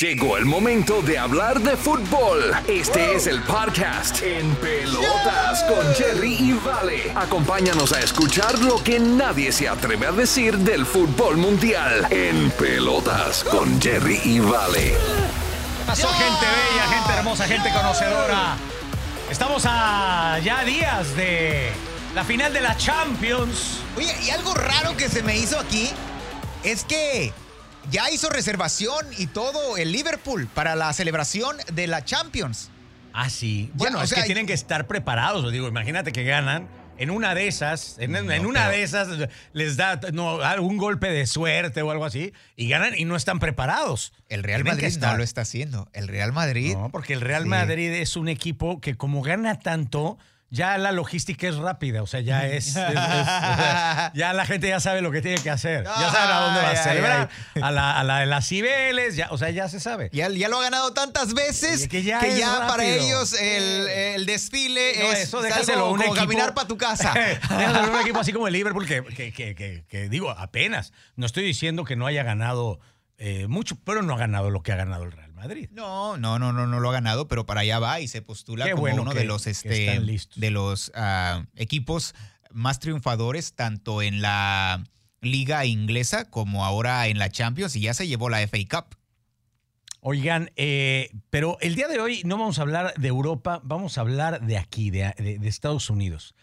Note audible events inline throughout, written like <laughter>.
Llegó el momento de hablar de fútbol. Este es el podcast En Pelotas con Jerry y Vale. Acompáñanos a escuchar lo que nadie se atreve a decir del fútbol mundial. En Pelotas con Jerry y Vale. Pasó gente bella, gente hermosa, gente conocedora. Estamos a ya días de la final de la Champions. Oye, y algo raro que se me hizo aquí es que ya hizo reservación y todo el Liverpool para la celebración de la Champions. Ah, sí. Bueno, es sea, que tienen que estar preparados. Os digo, imagínate que ganan. En una de esas, en, una pero- de esas les da no, algún golpe de suerte o algo así y ganan y no están preparados. El Real Madrid no lo está haciendo. El Real Madrid. No, porque el Real Sí. Madrid es un equipo que como gana tanto, ya la logística es rápida, o sea, ya <laughs> es, es- es- ya la gente ya sabe lo que tiene que hacer, ya saben a dónde va a celebrar, a la, a la de las Cibeles, ya, o sea, ya se sabe. Ya, ya lo ha ganado tantas veces que que ya, para ellos el, el desfile No, es eso es déjaselo un como equipo. caminar para tu casa. <laughs> déjaselo un equipo así como el Liverpool, que, que- que- que- que digo, apenas. No estoy diciendo que no haya ganado eh, mucho, pero no ha ganado lo que ha ganado el Real Madrid. No, no, no, no, no lo ha ganado, pero para allá va y se postula Qué como bueno uno que- de los este de los ah, equipos más triunfadores tanto en la liga inglesa como ahora en la Champions y ya se llevó la FA Cup. Oigan, eh, pero el día de hoy no vamos a hablar de Europa, vamos a hablar de aquí, de, de- de Estados Unidos.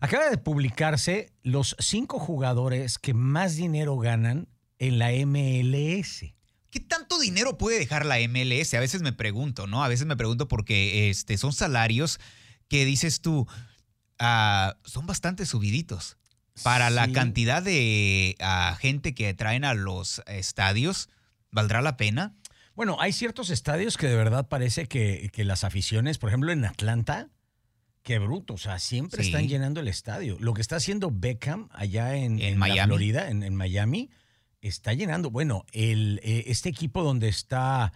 Acaba de publicarse los cinco jugadores que más dinero ganan en la MLS. ¿Qué tanto dinero puede dejar la MLS? A veces me pregunto, ¿no? A veces me pregunto porque este, son salarios que dices tú, ah, son bastante subiditos. Para la cantidad de ah, gente que traen a los estadios, ¿valdrá la pena? Bueno, hay ciertos estadios que de verdad parece que, que las aficiones, por ejemplo en Atlanta, qué bruto, o sea, siempre Sí. están llenando el estadio. Lo que está haciendo Beckham allá en, En en la Miami. Florida, en, en Miami, está llenando. Bueno, el, eh, este equipo donde está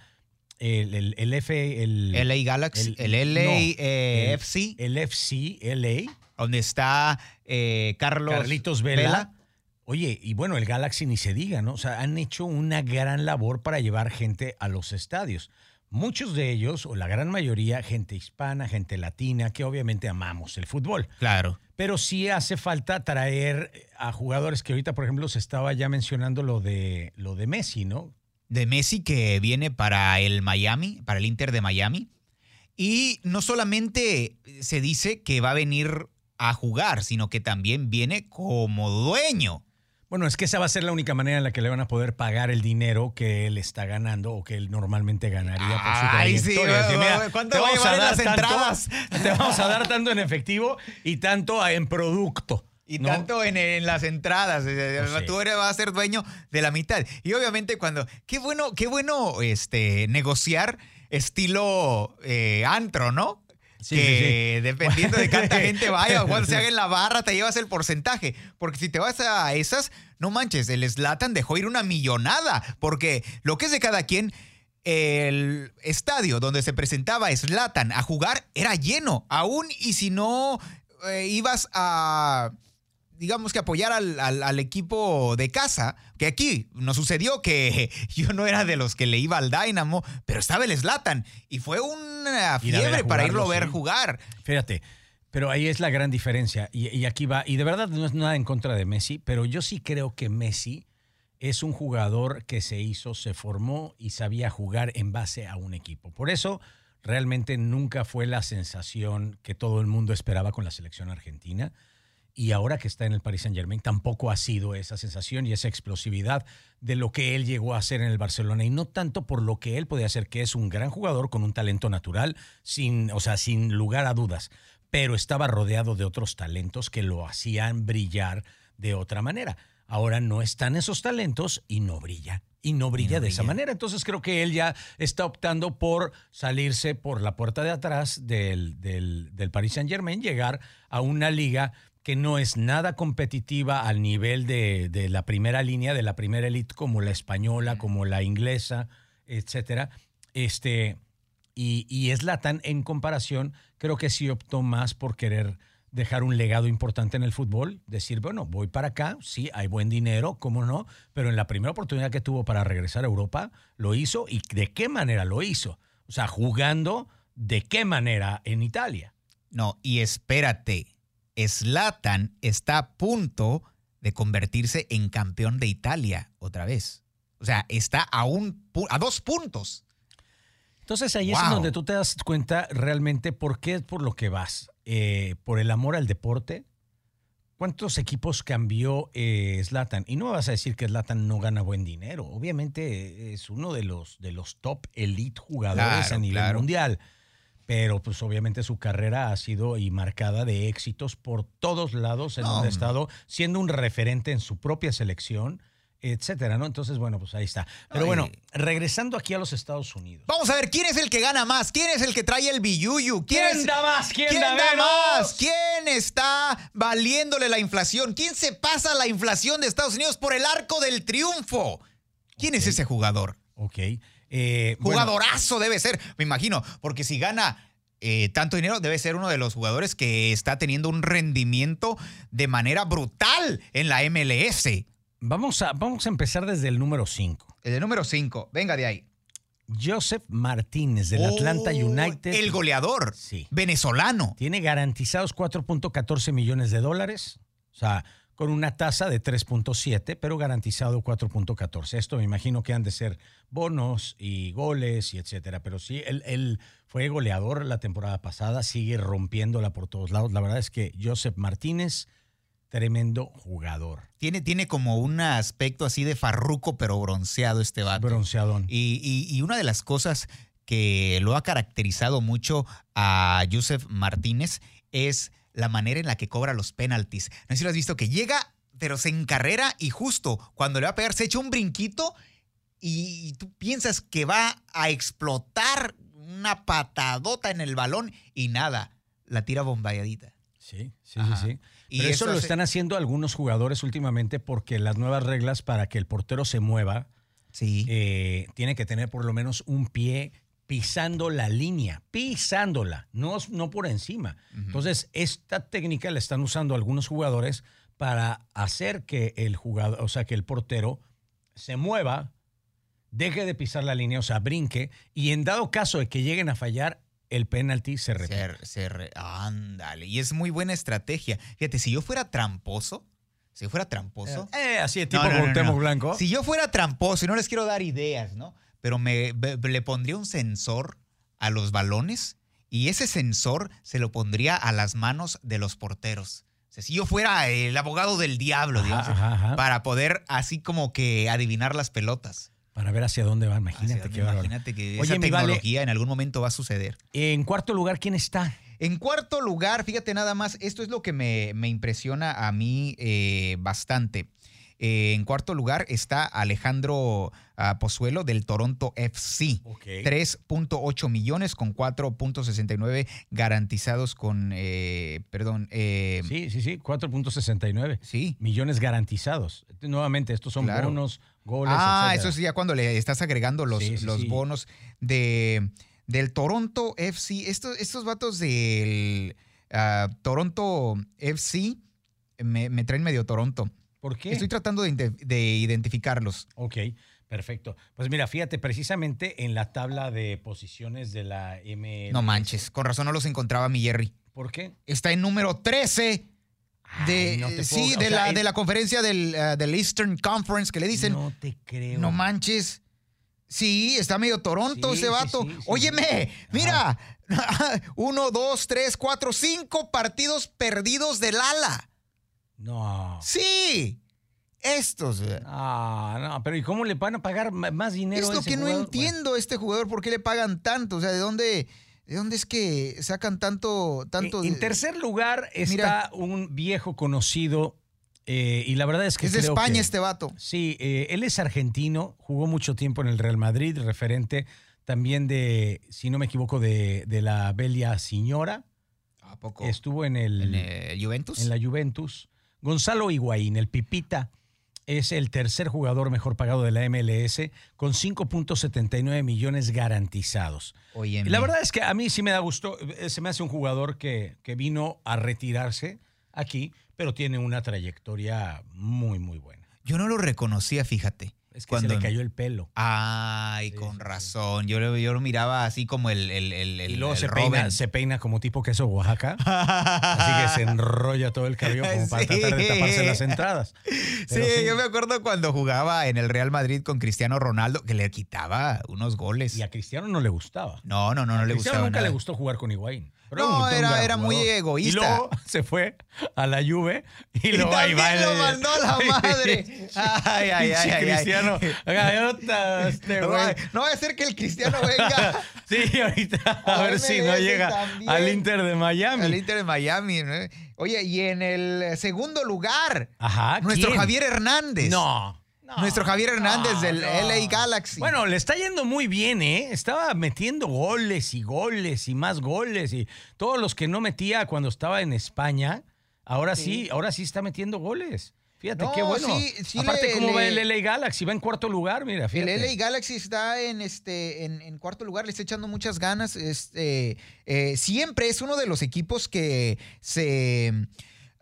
el, el, el F, el, LA Galaxy, el, el- LA no, eh, el- FC, el FC LA, donde está eh, Carlos Carlitos Vela. Oye, y bueno, el Galaxy ni se diga, ¿no? O sea, han hecho una gran labor para llevar gente a los estadios. Muchos de ellos, o la gran mayoría, gente hispana, gente latina, que obviamente amamos el fútbol. Claro. Pero sí hace falta traer a jugadores que ahorita, por ejemplo, se estaba ya mencionando lo de, lo de Messi, ¿no? De Messi que viene para el Miami, para el Inter de Miami. Y no solamente se dice que va a venir a jugar, sino que también viene como dueño. Bueno, es que esa va a ser la única manera en la que le van a poder pagar el dinero que él está ganando o que él normalmente ganaría por su Ay, sí, Decir, ¿cuánto te va a vamos llevar en dar las tanto- entradas? <laughs> Te vamos a dar tanto en efectivo y tanto en producto. Y ¿no? tanto en, en las entradas. eh, Pues sí. Tú eres, vas a ser dueño de la mitad. Y obviamente cuando... Qué bueno, qué bueno este, negociar estilo eh, antro, ¿no? Sí, que sí, sí. dependiendo de cuánta gente vaya o cuánto <laughs> se haga en la barra, te llevas el porcentaje. Porque si te vas a esas, no manches, el Slatan dejó ir una millonada. Porque lo que es de cada quien, el estadio donde se presentaba Slatan a jugar era lleno. Aún y si no eh, ibas a digamos que apoyar al, al- al equipo de casa, que aquí nos sucedió que <laughs> yo no era de los que le iba al Dynamo, pero estaba el Slatan y fue una Ir fiebre para irlo a ver sí. jugar. Fíjate, pero ahí es la gran diferencia. Y, y aquí va, y de verdad no es nada en contra de Messi, pero yo sí creo que Messi es un jugador que se hizo, se formó y sabía jugar en base a un equipo. Por eso realmente nunca fue la sensación que todo el mundo esperaba con la selección argentina. Y ahora que está en el Paris Saint Germain, tampoco ha sido esa sensación y esa explosividad de lo que él llegó a hacer en el Barcelona. Y no tanto por lo que él podía hacer, que es un gran jugador con un talento natural, sin, o sea, sin lugar a dudas. Pero estaba rodeado de otros talentos que lo hacían brillar de otra manera. Ahora no están esos talentos y no brilla. Y no brilla de esa manera. Entonces creo que él ya está optando por salirse por la puerta de atrás del, del, del Paris Saint Germain, llegar a una liga que no es nada competitiva al nivel de, de la primera línea, de la primera elite, como la española, como la inglesa, etcétera. Este, y, y Zlatan, en comparación, creo que sí optó más por querer dejar un legado importante en el fútbol, decir, bueno, voy para acá, sí, hay buen dinero, cómo no, pero en la primera oportunidad que tuvo para regresar a Europa, lo hizo y de qué manera lo hizo. O sea, jugando de qué manera en Italia. No, y espérate, Zlatan está a punto de convertirse en campeón de Italia otra vez. O sea, está a, un, a dos puntos. Entonces ahí es donde tú te das cuenta realmente por qué es por lo que vas. Eh, por el amor al deporte. ¿Cuántos equipos cambió eh, Zlatan? Y no vas a decir que Zlatan no gana buen dinero. Obviamente es uno de los, de los top elite jugadores a nivel mundial. Pero pues obviamente su carrera ha sido y marcada de éxitos por todos lados en donde ha estado siendo un referente en su propia selección etcétera, ¿no? Entonces, bueno, pues ahí está. Pero bueno, regresando aquí a los Estados Unidos. Vamos a ver quién es el que gana más, quién es el que trae el billuyu, quién, da más, quién, da, más, quién está valiéndole la inflación, quién se pasa la inflación de Estados Unidos por el arco del triunfo. ¿Quién es ese jugador? Ok. Eh, Jugadorazo debe ser, me imagino, porque si gana eh, tanto dinero, debe ser uno de los jugadores que está teniendo un rendimiento de manera brutal en la MLS. Vamos a, vamos a empezar desde el número 5. El número 5, venga de ahí. Joseph Martínez del Atlanta oh, United. El goleador. Sí. Venezolano. Tiene garantizados 4.14 millones de dólares. O sea, con una tasa de 3.7, pero garantizado 4.14. Esto me imagino que han de ser bonos y goles y etcétera. Pero sí, él, él, fue goleador la temporada pasada, sigue rompiéndola por todos lados. La verdad es que Joseph Martínez Tremendo jugador. Tiene, tiene como un aspecto así de farruco, pero bronceado este vato. Bronceadón. Y, una de las cosas que lo ha caracterizado mucho a Joseph Martínez es la manera en la que cobra los penaltis. No sé si lo has visto, que llega, pero se encarrera y justo cuando le va a pegar se echa un brinquito y tú piensas que va a explotar una patadota en el balón y nada, la tira bombayadita. Sí, sí, sí, sí. Y eso, lo están haciendo algunos jugadores últimamente porque las nuevas reglas para que el portero se mueva sí. Eh, tiene que tener por lo menos un pie pisando la línea, pisándola, no, no por encima. Entonces, esta técnica la están usando algunos jugadores para hacer que el jugador, o sea, que el portero se mueva, deje de pisar la línea, o sea, brinque, y en dado caso de que lleguen a fallar, el penalti se retira. Se, ándale. Y es muy buena estrategia. Fíjate, si yo fuera tramposo, si yo fuera tramposo. Eh, eh así de tipo no, Blanco. Si yo fuera tramposo, y no les quiero dar ideas, ¿no? Pero me, le pondría un sensor a los balones y ese sensor se lo pondría a las manos de los porteros. O sea, si yo fuera el abogado del diablo, digamos, para poder así como que adivinar las pelotas. Para ver hacia dónde va. Imagínate qué Imagínate que esa tecnología en algún momento va a suceder. En cuarto lugar, ¿quién está? En cuarto lugar, fíjate nada más, esto es lo que me, impresiona a mí eh, bastante. Eh, en cuarto lugar está Alejandro ah, Pozuelo del Toronto FC. 3.8 millones con 4.69 garantizados con, eh, perdón. sí, sí, sí, 4.69. Sí. Millones garantizados. Nuevamente, estos son bonos Ah, eso sí, ya cuando le estás agregando los, los bonos de, del Toronto FC. Estos, estos vatos del ah, Toronto FC me, traen medio Toronto. ¿Por qué? Estoy tratando de, identificarlos. Ok, perfecto. Pues mira, fíjate, precisamente en la tabla de posiciones de la M. No manches, con razón no los encontraba mi Jerry. ¿Por qué? Está en número 13 de, sí, de, la, de la conferencia del, uh, del, Eastern Conference que le dicen. No te creo. No manches. Sí, está medio Toronto ese vato. Óyeme, mira. <laughs> Uno, dos, tres, cuatro, cinco partidos perdidos del ala. No. Sí. Estos. Ah, no, pero ¿y cómo le van a pagar más dinero? Es lo que no entiendo este jugador, ¿por qué le pagan tanto? O sea, ¿de dónde? ¿De dónde es que sacan tanto... tanto en, tercer lugar está un viejo conocido eh, y la verdad es que... Es de España este vato. Sí, eh, él es argentino, jugó mucho tiempo en el Real Madrid, referente también de, si no me equivoco, de, la Belia Señora. ¿A poco? Estuvo en el... ¿En Juventus? En la Juventus. Gonzalo Higuaín, el Pipita. es el tercer jugador mejor pagado de la MLS con 5.79 millones garantizados. Oye, la verdad es que a mí sí me da gusto, eh, se me hace un jugador que, que vino a retirarse aquí, pero tiene una trayectoria muy, muy buena. Yo no lo reconocía, fíjate. Es que se le cayó el pelo. Ay, Sí, con sí, sí. razón. Yo, lo- yo lo miraba así como el, el, el, el- Y luego se peina, se peina como tipo queso Oaxaca. <laughs> Así que se enrolla todo el cabello como para tratar de taparse las entradas. Sí, yo me acuerdo cuando jugaba en el Real Madrid con Cristiano Ronaldo, que le quitaba unos goles. Y a Cristiano no le gustaba. No, no, no, no A le Cristiano gustaba nunca nada. le gustó jugar con Higuaín. Pero No, era- era muy egoísta. Y luego <laughs> se fue a la Juve y, Y luego ahí también va el- lo mandó a la <laughs> madre. Ay, ay, ay, ay, ay. Cristiano. Gaviota, este No, va a ser que el Cristiano venga <laughs> Sí, ahorita a A ver si no llega también. al Inter de Miami. al Inter de Miami. ¿no? Oye, y en el segundo lugar, Ajá. nuestro ¿quién? Javier Hernández. No. No, Nuestro Javier Hernández no, del no. LA Galaxy. Bueno, le está yendo muy bien, ¿eh? Estaba metiendo goles y goles y más goles y todos los que no metía cuando estaba en España, ahora sí, ahora sí está metiendo goles. Fíjate qué bueno. sí, sí Aparte, le- ¿cómo va el LA Galaxy? Va en cuarto lugar, mira, El. LA Galaxy está en este en, en cuarto lugar, le está echando muchas ganas. Este, eh, siempre es uno de los equipos que se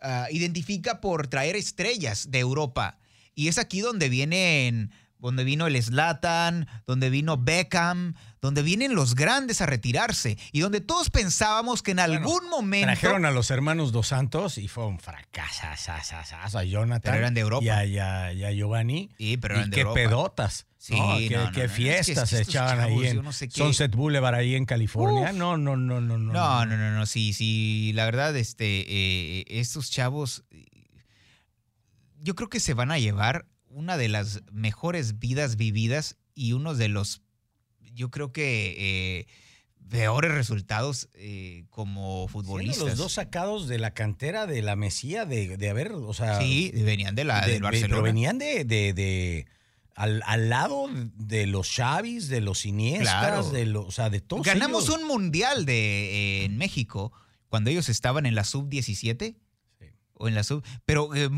ah, identifica por traer estrellas de Europa. Y es aquí donde vienen, donde vino el Slatan, donde vino Beckham, donde vienen los grandes a retirarse y donde todos pensábamos que en algún momento Trajeron a los hermanos Dos Santos y fue un fracaso a Jonathan. Pero eran de Europa. Y a, y a- y a Giovanni. Sí, pero y eran de qué Europa. pedotas. Sí, ¿no? Qué, no, no, qué no, es que fiestas se echaban ahí en sé Sunset Boulevard ahí en California. Uf. No, no, no, no, no. No, no, no, no, sí, sí, la verdad, este, eh, estos chavos, yo creo que se van a llevar una de las mejores vidas vividas y uno de los, yo creo que eh, peores resultados eh, como Siendo futbolistas. los dos sacados de la cantera de la Mesía de, de haber, o sea, Sí, venían de la, de- del Barcelona. pero venían de, de, de- al, al lado de los Xavis, de los Iniestas, Claro. de los, o sea, de todos Ganamos ellos. un mundial de, eh, en México cuando ellos estaban en la sub-17. O en la sub, pero eh,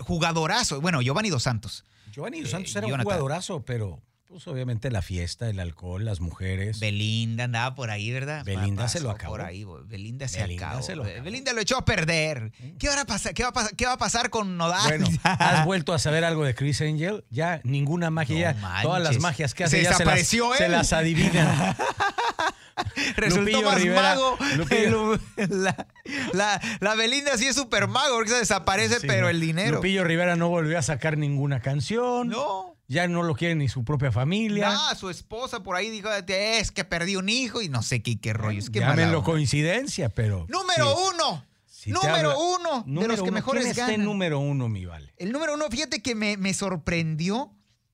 jugadorazo. Bueno, Giovanni Dos Santos. Giovanni Dos eh, Santos era un jugadorazo, pero pues obviamente la fiesta, el alcohol, las mujeres. Belinda andaba por ahí, ¿verdad? Belinda Pasó se lo acabó. Por ahí, Belinda se Belinda acabó. se lo acabó. Belinda lo echó a perder. ¿Qué, va a pasar, qué, va a pasar, ¿Qué va a pasar con Nodal? Bueno, <laughs> ¿has vuelto a saber algo de Chris Angel? Ya, ninguna magia, No ya, todas las magias que hace Se ya se las, desapareció se él. las adivina. <laughs> <laughs> Resultó Lupillo más Rivera, mago. Lupillo. <laughs> La, la- la Belinda sí es súper mago porque se desaparece, Sí, pero el dinero. Lupillo Rivera no volvió a sacar ninguna canción. No. Ya no lo quiere ni su propia familia. Ah, su esposa por ahí dijo, es que perdí un hijo y no sé qué, qué rollo. Es que Llámenlo coincidencia, pero. Número sí, uno. si número habla- uno de Número los que uno. mejores ¿Quién ganan. número uno, mi vale? El número uno, fíjate que me, me sorprendió,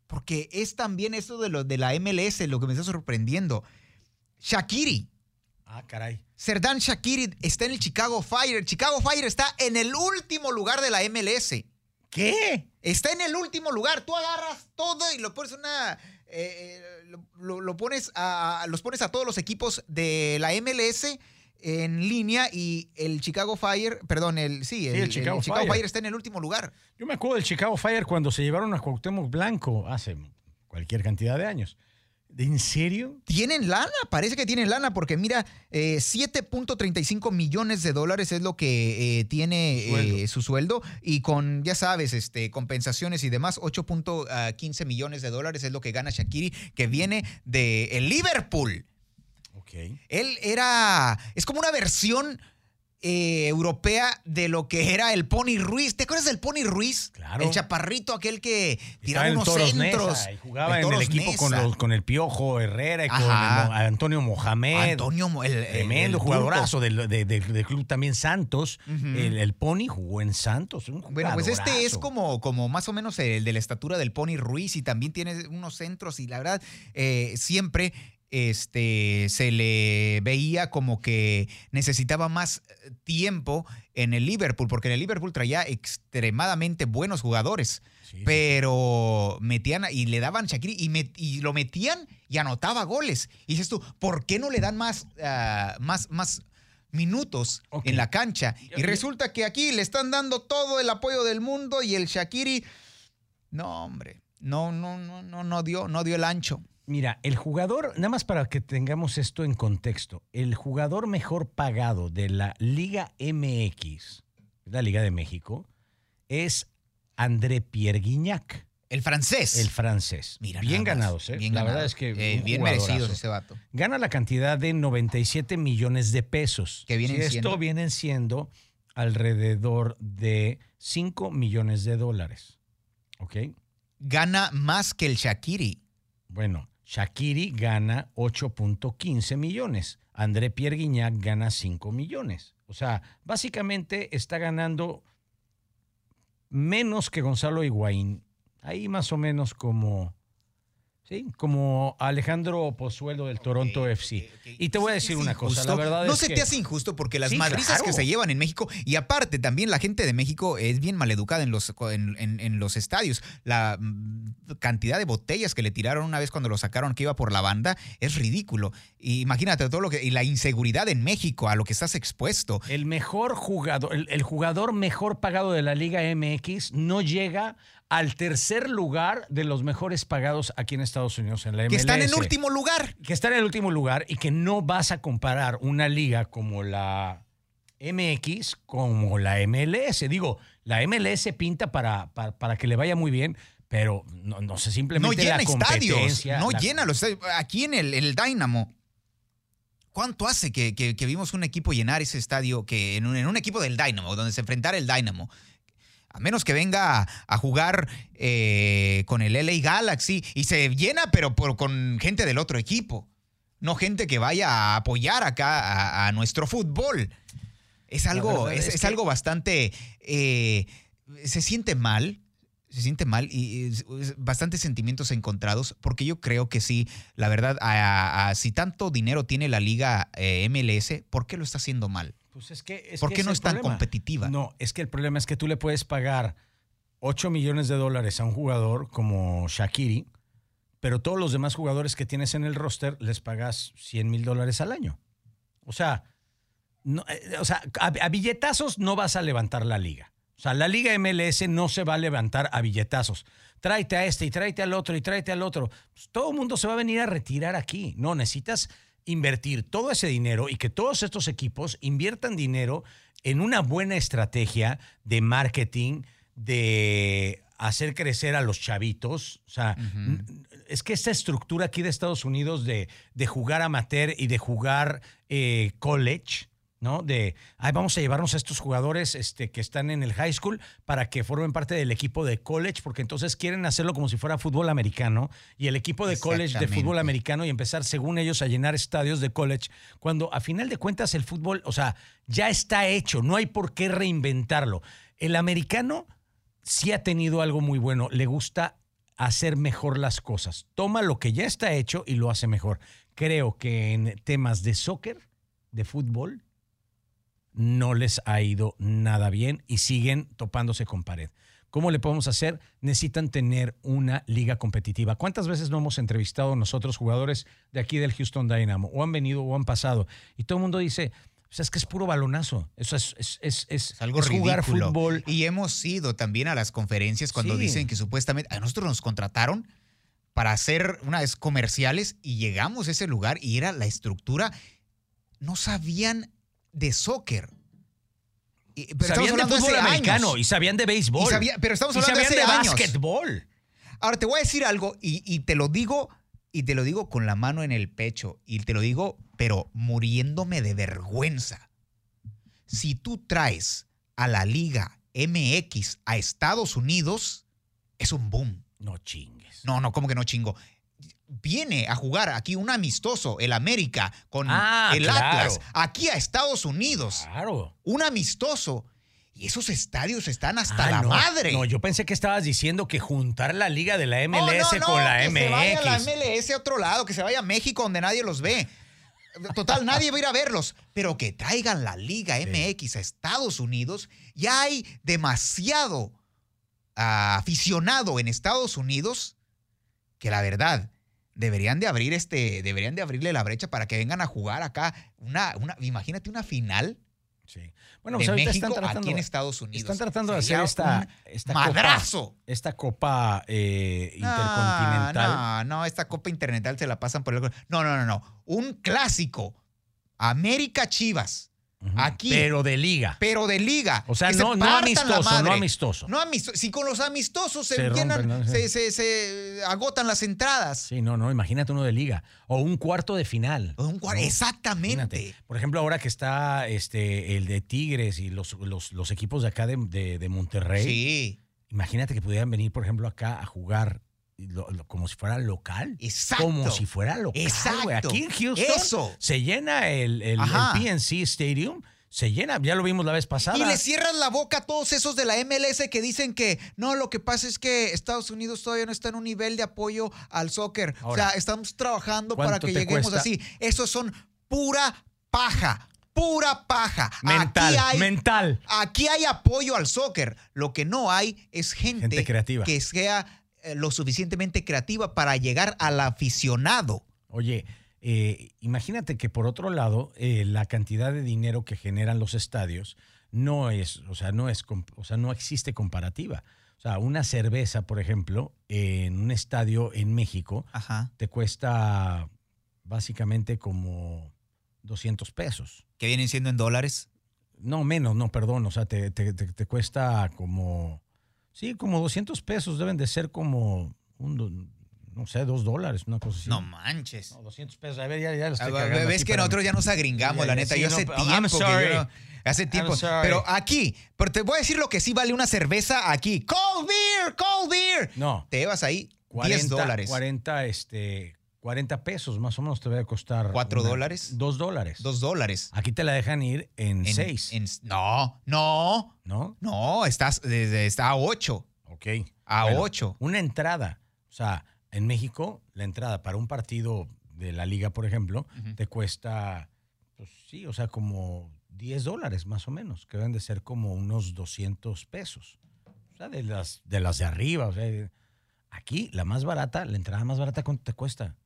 porque es también esto de, lo, de la MLS lo que me está sorprendiendo. Shakiri, Ah, caray. Serdan Shakiri está en el Chicago Fire. El Chicago Fire está en el último lugar de la MLS. ¿Qué? Está en el último lugar. Tú agarras todo y lo pones una. eh, eh, lo, pones a, los pones a todos los equipos de la MLS en línea y el Chicago Fire, perdón, el sí, el, el Chicago Chicago Fire. Fire está en el último lugar. Yo me acuerdo del Chicago Fire cuando se llevaron a Cuauhtémoc Blanco hace cualquier cantidad de años. ¿De en serio? Tienen lana, parece que tienen lana, porque mira, eh, 7.35 millones de dólares es lo que eh, tiene Sueldo. eh, su sueldo y con, ya sabes, este, compensaciones y demás, 8.15 millones de dólares es lo que gana Shakiri, que viene de el Liverpool. Ok. Él era, es como una versión eh, europea de lo que era el Pony Ruiz. ¿Te acuerdas del Pony Ruiz? Claro. El chaparrito, aquel que tiraba unos centros. Y jugaba El en el equipo con, los, con el Piojo Herrera y con el Antonio Mohamed. Antonio, el, Tremendo el jugadorazo del, de- de- del club también Santos. El, el Pony jugó en Santos. un Bueno, pues este es como, como más o menos el de la estatura del Pony Ruiz y también tiene unos centros y la verdad eh, siempre este, se le veía como que necesitaba más eh, tiempo en el Liverpool, porque en el Liverpool traía extremadamente buenos jugadores, Sí, pero metían y le daban Shakiri y, met- y lo metían y anotaba goles. Y dices tú, ¿por qué no le dan más, ah, más, más minutos en la cancha? Y resulta que aquí le están dando todo el apoyo del mundo y el Shakiri No, hombre. No, no, no, no, no dio, no dio el ancho. Mira, el jugador, nada más para que tengamos esto en contexto, el jugador mejor pagado de la Liga MX, la Liga de México, es André Pierre Guignac. El francés. El francés. Mira, bien ganados, ¿eh? Bien la ganados. verdad es que. Eh, bien merecidos ese vato. Gana la cantidad de 97 millones de pesos. Que vienen Sí, esto siendo- vienen siendo alrededor de 5 millones de dólares. ¿Ok? Gana más que el Shakiri. Bueno, Shakiri gana 8.15 millones. André Pierre Guignac gana 5 millones. O sea, básicamente está ganando menos que Gonzalo Higuaín. Ahí más o menos como, sí, como Alejandro Pozuelo del Toronto FC. Y te voy a decir una cosa, la verdad no es se que te hace injusto porque las Sí, madrizas claro. que se llevan en México y aparte también la gente de México es bien maleducada en los, en, en- en los estadios. La mm, cantidad de botellas que le tiraron una vez cuando lo sacaron que iba por la banda es ridículo. Y imagínate todo lo que y la inseguridad en México a lo que estás expuesto. el mejor jugador, el, el jugador mejor pagado de la Liga MX no llega al tercer lugar de los mejores pagados aquí en Estados Unidos en la MLS. Que están en último lugar. que está en el último lugar y que no vas a comparar una liga como la MX como la MLS. Digo, la MLS pinta para, para, para que le vaya muy bien, pero no, no sé, No simplemente llena la estadios. No la- llena los estadios. Aquí en el, el Dynamo. ¿Cuánto hace que, que- que vimos un equipo llenar ese estadio que en un, en un equipo del Dynamo, donde se enfrentara el Dynamo? A menos que venga a, a jugar eh, con el LA Galaxy y se llena, pero por- con gente del otro equipo. No gente que vaya a apoyar acá a, a nuestro fútbol. Es algo, es, es es que- algo bastante. eh, se siente mal. Se siente mal y es- es bastantes sentimientos encontrados, porque yo creo que sí, la verdad, a- a- si tanto dinero tiene la liga eh, MLS, ¿por qué lo está haciendo mal? Pues es que, es ¿Por que qué no es tan problema. competitiva? No, es que el problema es que tú le puedes pagar 8 millones de dólares a un jugador como Shakiri, pero todos los demás jugadores que tienes en el roster les pagas 100 mil dólares al año. O sea, no, eh, o sea a, a billetazos no vas a levantar la liga. O sea, la liga MLS no se va a levantar a billetazos. Tráete a este y tráete al otro y tráete al otro. Pues todo el mundo se va a venir a retirar aquí. No, necesitas invertir todo ese dinero y que todos estos equipos inviertan dinero en una buena estrategia de marketing, de hacer crecer a los chavitos. O sea, es que esta estructura aquí de Estados Unidos de, de jugar amateur y de jugar eh, college, ¿no? De, ay, vamos a llevarnos a estos jugadores este, que están en el high school para que formen parte del equipo de college, porque entonces quieren hacerlo como si fuera fútbol americano y el equipo de college de fútbol americano y empezar, según ellos, a llenar estadios de college, cuando a final de cuentas el fútbol, o sea, ya está hecho, no hay por qué reinventarlo. El americano sí ha tenido algo muy bueno, le gusta hacer mejor las cosas. Toma lo que ya está hecho y lo hace mejor. Creo que en temas de soccer, de fútbol, no les ha ido nada bien y siguen topándose con pared. ¿Cómo le podemos hacer? Necesitan tener una liga competitiva. ¿Cuántas veces no hemos entrevistado nosotros jugadores de aquí del Houston Dynamo? O han venido o han pasado. Y todo el mundo dice, pues es que es puro balonazo. Eso es, es, es, es- algo jugar ridículo. fútbol. Y hemos ido también a las conferencias cuando Sí. dicen que supuestamente a nosotros nos contrataron para hacer unas comerciales y llegamos a ese lugar y era la estructura. No sabían de soccer. Y- pero sabían de fútbol hace americano años. y sabían de béisbol. Sabía- pero estamos hablando de sabían de básquetbol. Ahora te voy a decir algo y, y te lo digo y te lo digo con la mano en el pecho y te lo digo pero muriéndome de vergüenza. Si tú traes a la Liga MX a Estados Unidos es un boom. No chingues. No, no, como que no chingo. Viene a jugar aquí un amistoso, el América, con Ah, el claro. Atlas, aquí a Estados Unidos. Claro. Un amistoso. Y esos estadios están hasta Ah, la no. madre. No, yo pensé que estabas diciendo que juntar la liga de la MLS no, no, con la que MX. se vaya la MLS a otro lado, que se vaya a México donde nadie los ve. Total, nadie va a ir a verlos. Pero que traigan la Liga MX a Estados Unidos, ya hay demasiado ah, aficionado en Estados Unidos que la verdad deberían de abrir este, deberían de abrirle la brecha para que vengan a jugar acá una, una, imagínate una final Sí. Bueno, de pues ahorita México están tratando, aquí en Estados Unidos. están tratando de hacer esta, esta madrazo. copa, esta copa eh, No, intercontinental. No, no, esta Copa Intercontinental se la pasan por el... No, no, no, no. Un clásico. América Chivas. Aquí. Pero de liga. Pero de liga. O sea, se no, no amistoso, no amistoso. No amistoso. Si con los amistosos se, Se llenan, rompen, ¿no? se, se- se agotan las entradas. Sí, no, no, imagínate uno de liga. O un cuarto de final. Un cuar- ¿no? Exactamente. Imagínate. Por ejemplo, ahora que está este, el de Tigres y los, los, los equipos de acá de, de- de Monterrey, Sí. imagínate que pudieran venir, por ejemplo, acá a jugar lo- lo- como si fuera local. Exacto. Como si fuera local. Exacto. güey. Aquí en Houston Eso. se llena el, el, PNC Stadium, se llena, ya lo vimos la vez pasada. Y le cierran la boca a todos esos de la MLS que dicen que no, lo que pasa es que Estados Unidos todavía no está en un nivel de apoyo al soccer. Ahora, o sea, estamos trabajando para ¿cuánto que lleguemos cuesta? así. Esos son pura paja, pura paja. mental, aquí hay, mental. Aquí hay apoyo al soccer. Lo que no hay es gente, Gente creativa. que sea lo suficientemente creativa para llegar al aficionado. Oye, eh, imagínate que por otro lado, eh, la cantidad de dinero que generan los estadios no es, o sea, no es, o sea, no existe comparativa. O sea, una cerveza, por ejemplo, en un estadio en México Ajá. te cuesta básicamente como 200 pesos. Que vienen siendo en dólares. No, menos, no, perdón. O sea, te, te- te- te cuesta como, sí, como 200 pesos. Deben de ser como, un no sé, dos dólares, una cosa así. No manches. No, 200 pesos. A ver, ya, ya lo estoy Ah, cagando Ves aquí, que nosotros ya nos agringamos, la neta. sí, yo hace tiempo I'm que yo no- Hace tiempo. Pero aquí, pero te voy a decir lo que sí vale una cerveza aquí. Cold beer, cold beer. No, Te llevas ahí 40, 10 dólares. 40, este, 40 pesos más o menos te va a costar. ¿Cuatro una- dólares? Dos dólares. 2 dólares. Aquí te la dejan ir en, En- seis, en- no, no, ¿no? no. Estás, desde- está a 8. Ok. A Bueno, 8. Una entrada. O sea, en México, la entrada para un partido de la liga, por ejemplo, te cuesta, pues sí, o sea, como 10 dólares más o menos, que deben de ser como unos 200 pesos. O sea, de las de, las de arriba. O sea, aquí, la más barata, la entrada más barata, ¿cuánto te cuesta?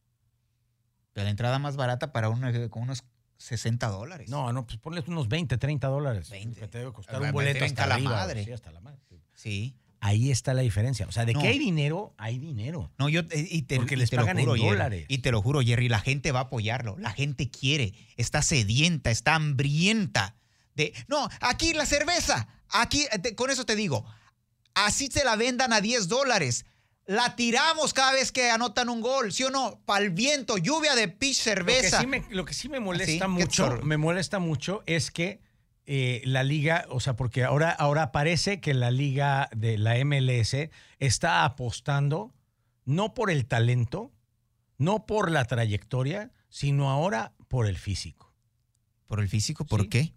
La entrada más barata para uno con unos 60 dólares. No, no, pues ponle unos 20, 30 dólares. 20. Que te debe costar un boleto hasta que a la arriba. madre. Sí, hasta la madre. Sí. Ahí está la diferencia. O sea, de No. que hay dinero, hay dinero. No, yo eh, y te, Porque y les te pagan lo en juro, Jerry, dólares. Y te lo juro, Jerry, la gente va a apoyarlo. La gente quiere, está sedienta, está hambrienta. De, no, aquí la cerveza. Aquí, eh, te- con eso te digo, así se la vendan a 10 dólares. La tiramos cada vez que anotan un gol, ¿sí o no? Pa'l viento, lluvia de pitch Lo que, cerveza. sí me, lo que sí me molesta ¿Ah, ¿Sí? ¿Qué mucho, me molesta mucho es que eh, la liga, o sea, porque ahora, ahora parece que la liga de la MLS está apostando no por el talento, no por la trayectoria, sino ahora por el físico. ¿Por el físico? ¿por Sí. qué?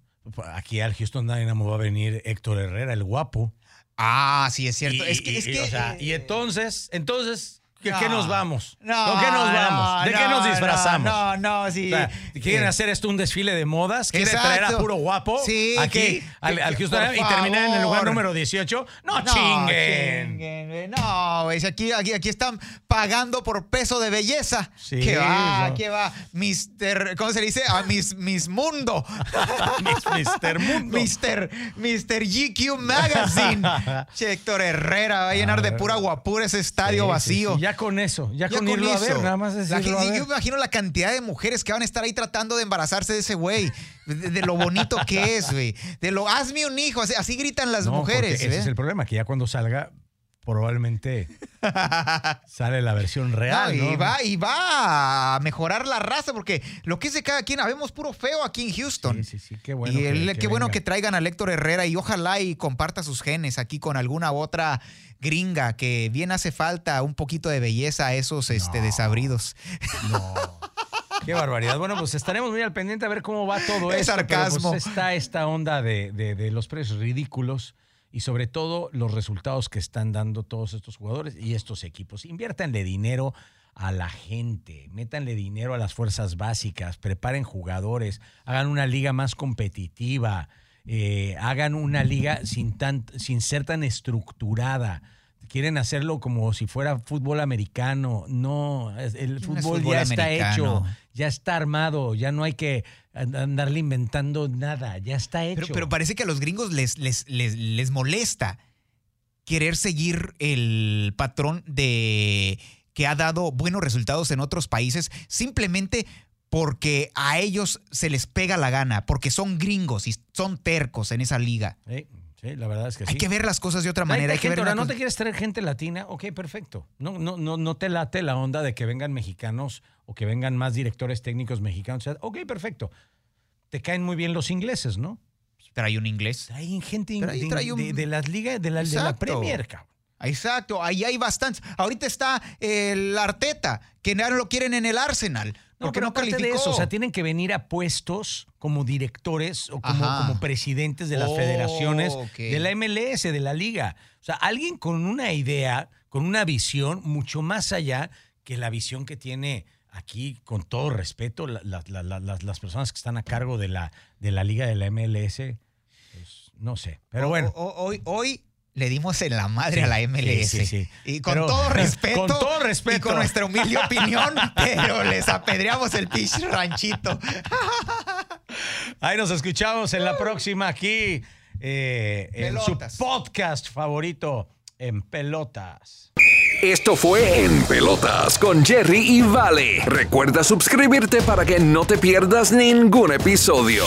Aquí al Houston Dynamo va a venir Héctor Herrera, el guapo. Ah, sí, es cierto. Y, es que, y- es y, que, o sea, y eh, entonces, entonces, ¿qué, no. qué nos vamos? No, ¿Con qué nos vamos? ¿De qué no, nos disfrazamos? No, no, sí. O sea, ¿Quieren Sí. hacer esto un desfile de modas? ¿Quieren Exacto. traer a puro guapo Sí, aquí que- al, Houston y terminar en el lugar número 18? ¡No, chinguen! No, güey, aquí, aquí, aquí están pagando por peso de belleza. Sí, ¿Qué va? ¿Qué va? Mister, ¿cómo se dice? A mis, mis mundo. <laughs> Mis- Mr. Mundo. Mister, Mister GQ Magazine. <laughs> che, Héctor Herrera va a llenar de pura guapura ese estadio vacío. sí, Ya con eso, ya, Ya con irlo a ver, eso. nada más La decirlo gente- a Yo me imagino la cantidad de mujeres que van a estar ahí tratando de embarazarse de ese güey. De, de lo bonito que <laughs> es, güey. De lo, hazme un hijo. Así, así gritan las No, mujeres. Ese ¿eh? es el problema, que ya cuando salga, probablemente sale la versión real, ¿no? y, va, y va a mejorar la raza, porque lo que es de cada quien, habemos puro feo aquí en Houston. Sí, sí, sí, qué bueno. y que- qué bueno que traigan a Héctor Herrera y ojalá y comparta sus genes aquí con alguna otra gringa que bien hace falta un poquito de belleza a esos este, desabridos. No. Qué barbaridad. Bueno, pues estaremos muy al pendiente a ver cómo va todo Es esto. pues, sarcasmo. está esta onda de, de- de los precios ridículos y sobre todo los resultados que están dando todos estos jugadores y estos equipos. Inviértanle dinero a la gente, métanle dinero a las fuerzas básicas, preparen jugadores, hagan una liga más competitiva, eh, hagan una liga sin, tan, sin ser tan estructurada. Quieren hacerlo como si fuera fútbol americano. No, el No es fútbol, ya está hecho, ya está armado, ya no hay que andarle inventando nada, ya está hecho. Pero, pero parece que a los gringos les, les, les, les molesta querer seguir el patrón de que ha dado buenos resultados en otros países simplemente porque a ellos se les pega la gana, porque son gringos y son tercos en esa liga. Sí, sí, la verdad es que sí. Hay que ver las cosas de otra manera. Hay, Hay que gente, ver ahora, ¿no cosa- te quieres traer gente latina? Ok, perfecto. No, no, no, no te late la onda de que vengan mexicanos o que vengan más directores técnicos mexicanos. Ok, perfecto. Te caen muy bien los ingleses, ¿no? Trae un inglés. Traen gente de, trae un- de- de las ligas, de la, de la. Premier, cabrón. Exacto, ahí hay bastantes. Ahorita está el Arteta, que no lo quieren en el Arsenal. No, Porque pero no, aparte calificó. de eso, o sea, tienen que venir a puestos como directores o como, presidentes de las Oh, federaciones ok. de la MLS, de la liga. O sea, alguien con una idea, con una visión mucho más allá que la visión que tiene aquí, con todo respeto, la- la- la- la- las, las personas que están a cargo de la, de la liga de la MLS. Pues, no sé, pero O- bueno. o- hoy, hoy le dimos en la madre Sí, a la MLS. sí, sí, sí. Y con Pero- todo respeto. con todo respeto. Y con nuestra humilde <laughs> opinión, pero les apedreamos el pitch ranchito. <laughs> Ahí nos escuchamos en la próxima aquí eh, en su podcast favorito en Pelotas. Esto fue En Pelotas con Jerry y Vale. Recuerda suscribirte para que no te pierdas ningún episodio.